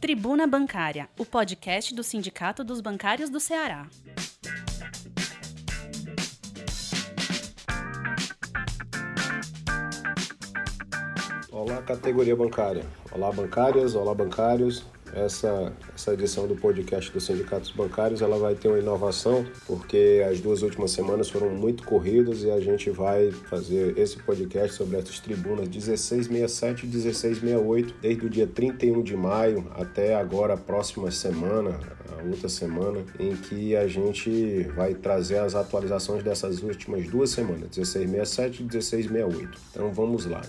Tribuna Bancária, o podcast do Sindicato dos Bancários do Ceará. Olá, categoria bancária. Olá, bancárias, olá, bancários. Essa, essa edição do podcast dos sindicatos bancários ela vai ter uma inovação porque as duas últimas semanas foram muito corridas e a gente vai fazer esse podcast sobre essas tribunas 1667 e 1668 desde o dia 31 de maio até agora a próxima semana, a outra semana, em que a gente vai trazer as atualizações dessas últimas duas semanas, 1667 e 1668. Então vamos lá.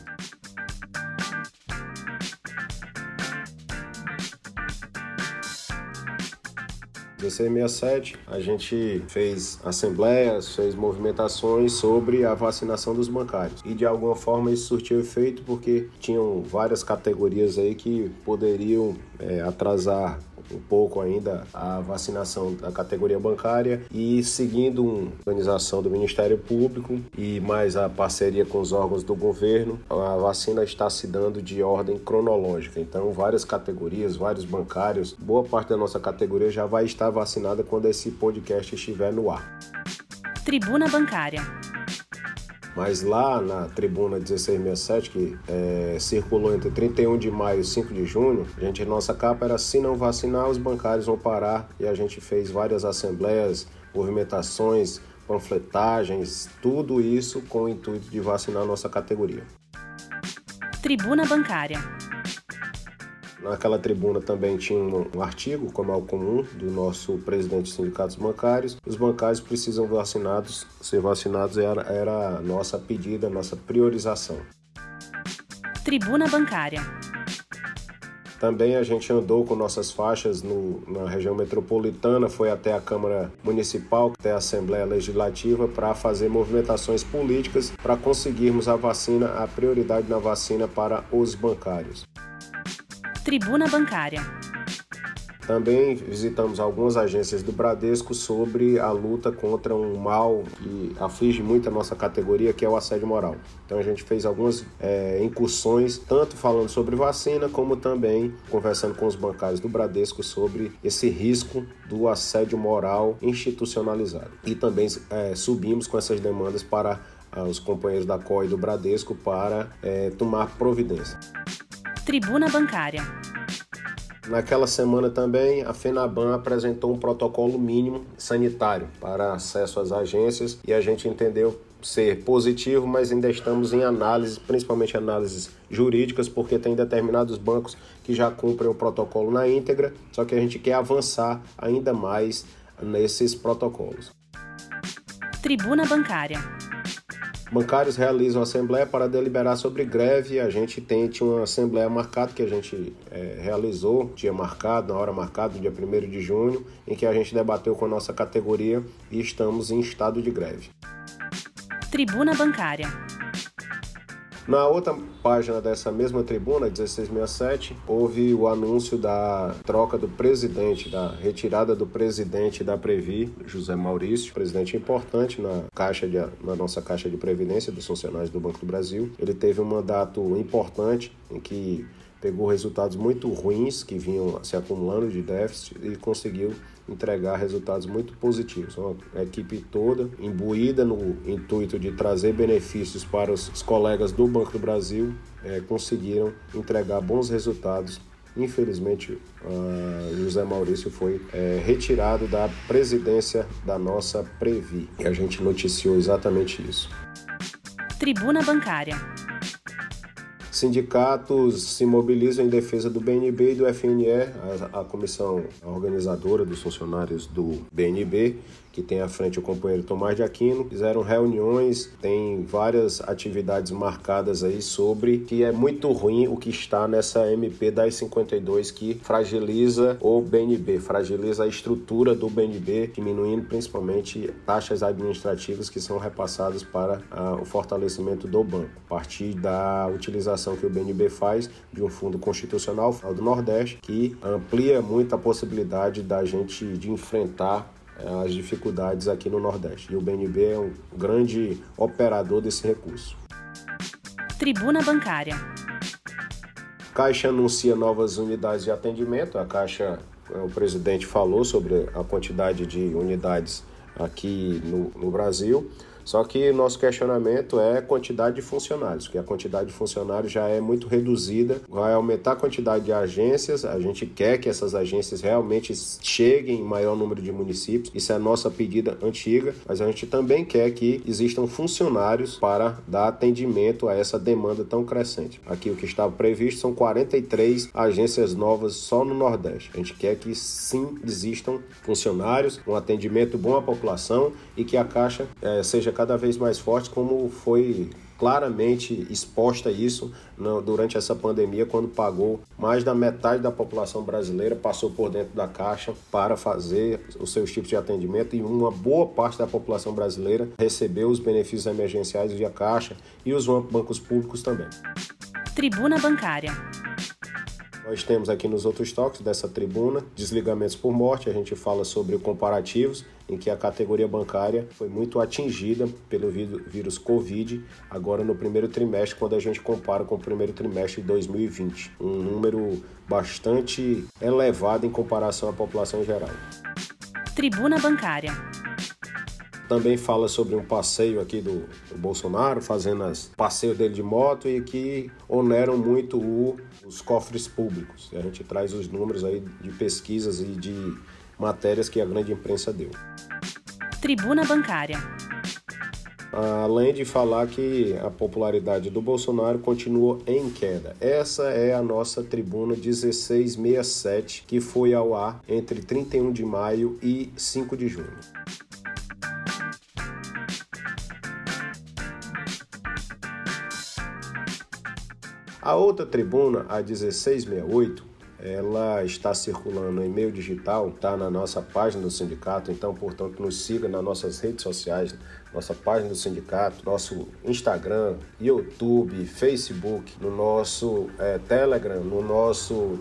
1667, a gente fez assembleias, fez movimentações sobre a vacinação dos bancários. E de alguma forma isso surtiu efeito porque tinham várias categorias aí que poderiam é, atrasar um pouco ainda a vacinação da categoria bancária e seguindo uma organização do Ministério Público e mais a parceria com os órgãos do governo, a vacina está se dando de ordem cronológica. Então, várias categorias, vários bancários, boa parte da nossa categoria já vai estar vacinada quando esse podcast estiver no ar. Tribuna Bancária mas lá na tribuna 1667, que é, circulou entre 31 de maio e 5 de junho, a gente, nossa capa era se não vacinar, os bancários vão parar. E a gente fez várias assembleias, movimentações, panfletagens, tudo isso com o intuito de vacinar a nossa categoria. Tribuna Bancária. Naquela tribuna também tinha um, um artigo, como é o comum, do nosso presidente dos sindicatos bancários. Os bancários precisam vacinados, ser vacinados era, era a nossa pedida, a nossa priorização. Tribuna Bancária. Também a gente andou com nossas faixas no, na região metropolitana, foi até a Câmara Municipal, até a Assembleia Legislativa, para fazer movimentações políticas para conseguirmos a vacina, a prioridade na vacina para os bancários. Tribuna Bancária. Também visitamos algumas agências do Bradesco sobre a luta contra um mal que aflige muito a nossa categoria, que é o assédio moral. Então a gente fez algumas é, incursões, tanto falando sobre vacina, como também conversando com os bancários do Bradesco sobre esse risco do assédio moral institucionalizado. E também é, subimos com essas demandas para ah, os companheiros da COI do Bradesco para é, tomar providência. Tribuna Bancária. Naquela semana também, a FENABAN apresentou um protocolo mínimo sanitário para acesso às agências e a gente entendeu ser positivo, mas ainda estamos em análise, principalmente análises jurídicas, porque tem determinados bancos que já cumprem o protocolo na íntegra, só que a gente quer avançar ainda mais nesses protocolos. Tribuna Bancária. Bancários realizam assembleia para deliberar sobre greve. A gente tem tinha uma assembleia marcada que a gente é, realizou, dia marcado, na hora marcada, dia 1 de junho, em que a gente debateu com a nossa categoria e estamos em estado de greve. Tribuna Bancária. Na outra página dessa mesma tribuna, 1667, houve o anúncio da troca do presidente, da retirada do presidente da Previ, José Maurício, presidente importante na caixa de, na nossa caixa de previdência dos funcionários do Banco do Brasil. Ele teve um mandato importante em que pegou resultados muito ruins que vinham se acumulando de déficit e conseguiu entregar resultados muito positivos. Uma equipe toda imbuída no intuito de trazer benefícios para os colegas do Banco do Brasil é, conseguiram entregar bons resultados. Infelizmente, José Maurício foi é, retirado da presidência da nossa Previ e a gente noticiou exatamente isso. Tribuna Bancária. Sindicatos se mobilizam em defesa do BNB e do FNE, a, a comissão organizadora dos funcionários do BNB, que tem à frente o companheiro Tomás de Aquino, fizeram reuniões, tem várias atividades marcadas aí sobre que é muito ruim o que está nessa MP 1052 que fragiliza o BNB, fragiliza a estrutura do BNB, diminuindo principalmente taxas administrativas que são repassadas para ah, o fortalecimento do banco, a partir da utilização que o BNB faz de um fundo constitucional do Nordeste que amplia muito a possibilidade da gente de enfrentar as dificuldades aqui no Nordeste. E o BNB é um grande operador desse recurso. Tribuna Bancária. Caixa anuncia novas unidades de atendimento. A Caixa, o presidente falou sobre a quantidade de unidades aqui no, no Brasil. Só que nosso questionamento é quantidade de funcionários, que a quantidade de funcionários já é muito reduzida, vai aumentar a quantidade de agências, a gente quer que essas agências realmente cheguem em maior número de municípios, isso é a nossa pedida antiga, mas a gente também quer que existam funcionários para dar atendimento a essa demanda tão crescente. Aqui o que estava previsto são 43 agências novas só no Nordeste. A gente quer que sim existam funcionários, um atendimento bom à população e que a Caixa é, seja cada vez mais forte, como foi claramente exposta isso durante essa pandemia, quando pagou mais da metade da população brasileira passou por dentro da caixa para fazer os seus tipos de atendimento e uma boa parte da população brasileira recebeu os benefícios emergenciais via caixa e os bancos públicos também. Tribuna Bancária. Nós temos aqui nos outros toques dessa tribuna desligamentos por morte, a gente fala sobre comparativos, em que a categoria bancária foi muito atingida pelo vírus Covid, agora no primeiro trimestre, quando a gente compara com o primeiro trimestre de 2020. Um número bastante elevado em comparação à população geral. Tribuna Bancária também fala sobre um passeio aqui do, do Bolsonaro, fazendo as passeio dele de moto e que oneram muito o, os cofres públicos. E a gente traz os números aí de pesquisas e de matérias que a grande imprensa deu. Tribuna Bancária. Além de falar que a popularidade do Bolsonaro continua em queda. Essa é a nossa tribuna 1667, que foi ao ar entre 31 de maio e 5 de junho. A outra tribuna, a 1668, ela está circulando em meio digital, está na nossa página do sindicato, então, portanto, nos siga nas nossas redes sociais, nossa página do sindicato, nosso Instagram, YouTube, Facebook, no nosso é, Telegram, no nosso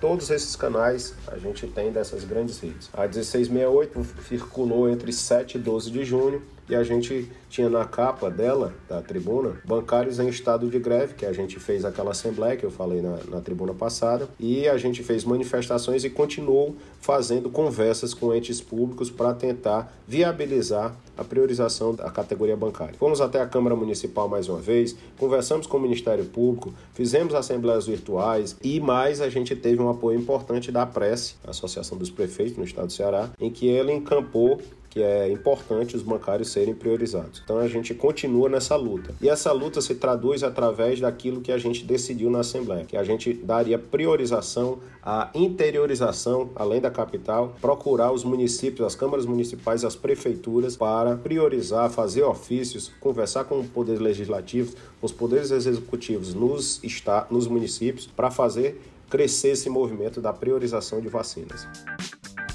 todos esses canais a gente tem dessas grandes redes. A 1668 circulou entre 7 e 12 de junho e a gente tinha na capa dela, da tribuna, bancários em estado de greve, que a gente fez aquela assembleia que eu falei na, na tribuna passada, e a gente fez manifestações e continuou fazendo conversas com entes públicos para tentar viabilizar a priorização da categoria bancária. Fomos até a Câmara Municipal mais uma vez, conversamos com o Ministério Público, fizemos assembleias virtuais e mais a gente teve um apoio importante da Prece, Associação dos Prefeitos no estado do Ceará, em que ele encampou que é importante os bancários serem priorizados. Então a gente continua nessa luta. E essa luta se traduz através daquilo que a gente decidiu na Assembleia, que a gente daria priorização à interiorização, além da capital, procurar os municípios, as câmaras municipais, as prefeituras para priorizar, fazer ofícios, conversar com o poder legislativo, os poderes executivos nos, está, nos municípios para fazer crescer esse movimento da priorização de vacinas.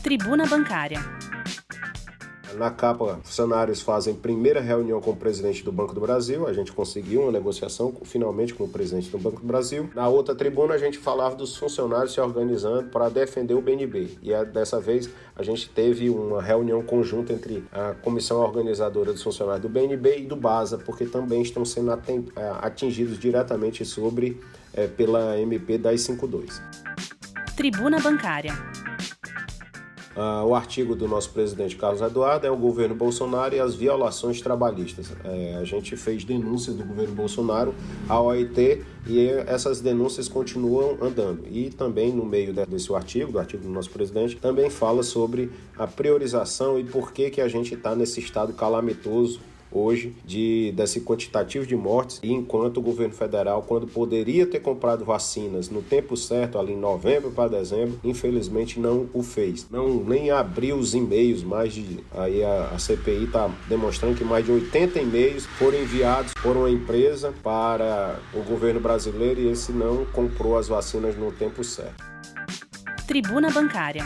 Tribuna Bancária. Na capa, funcionários fazem primeira reunião com o presidente do Banco do Brasil. A gente conseguiu uma negociação finalmente com o presidente do Banco do Brasil. Na outra tribuna, a gente falava dos funcionários se organizando para defender o BNB. E é, dessa vez a gente teve uma reunião conjunta entre a comissão organizadora dos funcionários do BNB e do BASA, porque também estão sendo é, atingidos diretamente sobre é, pela MP 1052. Tribuna Bancária. Uh, o artigo do nosso presidente Carlos Eduardo é o governo Bolsonaro e as violações trabalhistas. É, a gente fez denúncias do governo Bolsonaro ao OIT e essas denúncias continuam andando. E também no meio desse artigo, do artigo do nosso presidente, também fala sobre a priorização e por que, que a gente está nesse estado calamitoso hoje de desse quantitativo de mortes e enquanto o governo federal, quando poderia ter comprado vacinas no tempo certo, ali em novembro para dezembro, infelizmente não o fez. Não nem abriu os e-mails, mais de aí a, a CPI está demonstrando que mais de 80 e-mails foram enviados por uma empresa para o governo brasileiro e esse não comprou as vacinas no tempo certo. Tribuna Bancária.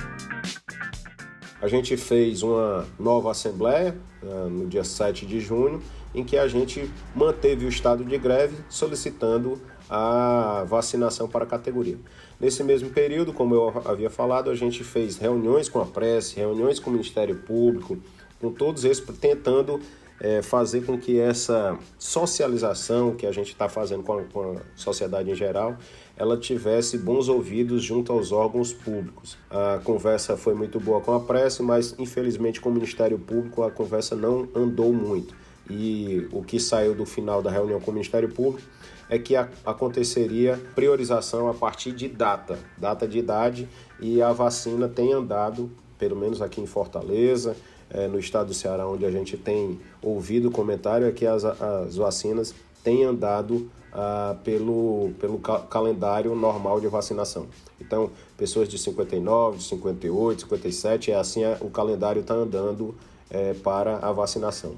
A gente fez uma nova assembleia uh, no dia 7 de junho, em que a gente manteve o estado de greve solicitando a vacinação para a categoria. Nesse mesmo período, como eu havia falado, a gente fez reuniões com a prece, reuniões com o Ministério Público, com todos esses, tentando é, fazer com que essa socialização que a gente está fazendo com a, com a, sociedade em geral, ela tivesse bons ouvidos junto aos órgãos públicos. A conversa foi muito boa com a pressa, mas infelizmente com o Ministério Público a conversa não andou muito. E o que saiu do final da reunião com o Ministério Público é que a, aconteceria priorização a partir de data, data de idade, e a vacina tem andado, pelo menos aqui em Fortaleza, é, no estado do Ceará, onde a gente tem ouvido comentário, é que as, as vacinas têm andado ah, pelo, pelo ca calendário normal de vacinação. Então, pessoas de 59, de 58, 57, é assim é, o calendário está andando é, para a vacinação.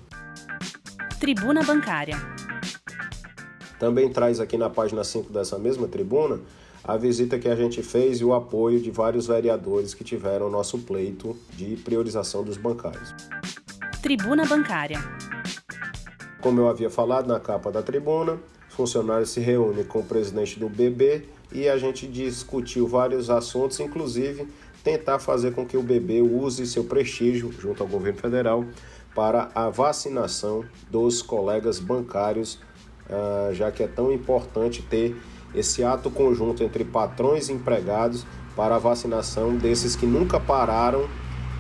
Tribuna Bancária. Também traz aqui na página 5 dessa mesma tribuna a visita que a gente fez e o apoio de vários vereadores que tiveram nosso pleito de priorização dos bancários. Tribuna Bancária. Como eu havia falado na capa da tribuna, funcionários se reúnem com o presidente do BB e a gente discutiu vários assuntos, inclusive tentar fazer com que o BB use seu prestígio junto ao governo federal para a vacinação dos colegas bancários, ah, já que é tão importante ter esse ato conjunto entre patrões e empregados para a vacinação desses que nunca pararam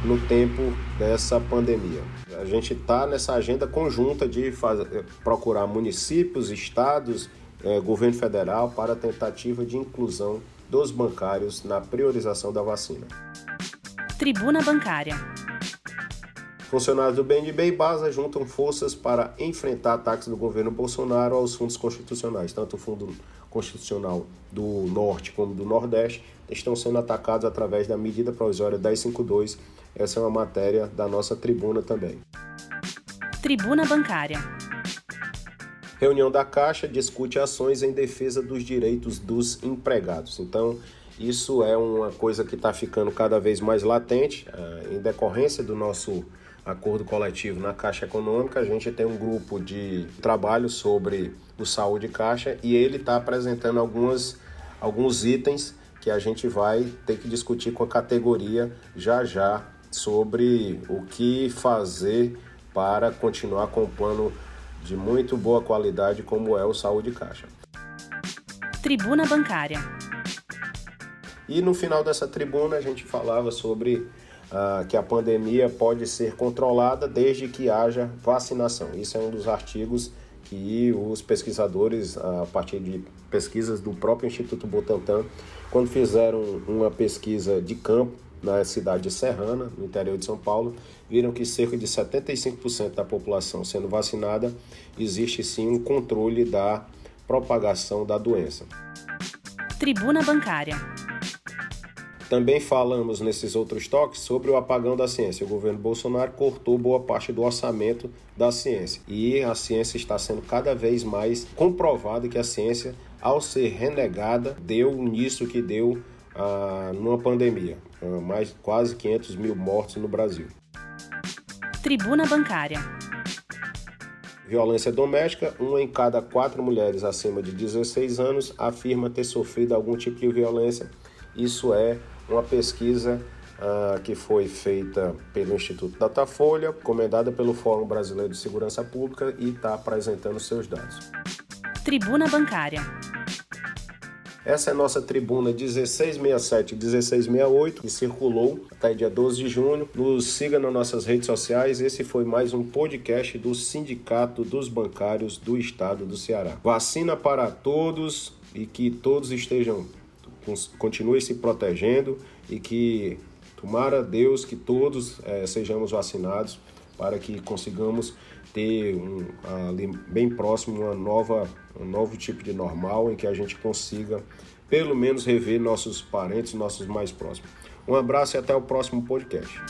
no tempo dessa pandemia. A gente está nessa agenda conjunta de fazer, procurar municípios, estados, eh, governo federal para a tentativa de inclusão dos bancários na priorização da vacina. Tribuna Bancária. Funcionários do BNB e BASA juntam forças para enfrentar ataques do governo Bolsonaro aos fundos constitucionais, tanto o Fundo Constitucional do Norte como do Nordeste, estão sendo atacados através da medida provisória 1052. Essa é uma matéria da nossa tribuna também. Tribuna Bancária. Reunião da Caixa discute ações em defesa dos direitos dos empregados. Então, isso é uma coisa que está ficando cada vez mais latente eh, em decorrência do nosso acordo coletivo na Caixa Econômica, a gente tem um grupo de trabalho sobre o saúde caixa e ele está apresentando algumas, alguns itens que a gente vai ter que discutir com a categoria já já sobre o que fazer para continuar com um plano de muito boa qualidade como é o saúde caixa. Tribuna Bancária. E no final dessa tribuna a gente falava sobre ah, que a pandemia pode ser controlada desde que haja vacinação. Isso é um dos artigos que os pesquisadores, a partir de pesquisas do próprio Instituto Butantan, quando fizeram uma pesquisa de campo na cidade de Serrana, no interior de São Paulo, viram que cerca de 75% da população sendo vacinada, existe sim um controle da propagação da doença. Tribuna Bancária. Também falamos nesses outros toques sobre o apagão da ciência. O governo Bolsonaro cortou boa parte do orçamento da ciência e a ciência está sendo cada vez mais comprovada que a ciência, ao ser renegada, deu nisso que deu ah, numa pandemia. Ah, mais quase 500 mil mortos no Brasil. Tribuna Bancária. Violência doméstica: uma em cada quatro mulheres acima de 16 anos afirma ter sofrido algum tipo de violência. Isso é uma pesquisa uh, que foi feita pelo Instituto Datafolha, comendada pelo Fórum Brasileiro de Segurança Pública e está apresentando seus dados. Tribuna Bancária. Essa é a nossa tribuna 1667 e 1668, que circulou até dia 12 de junho. Nos siga nas nossas redes sociais. Esse foi mais um podcast do Sindicato dos Bancários do Estado do Ceará. Vacina para todos e que todos estejam continue se protegendo e que tomara Deus que todos é, sejamos vacinados para que consigamos ter um, ali bem próximo uma nova, um novo tipo de normal em que a gente consiga pelo menos rever nossos parentes, nossos mais próximos. Um abraço e até o próximo podcast.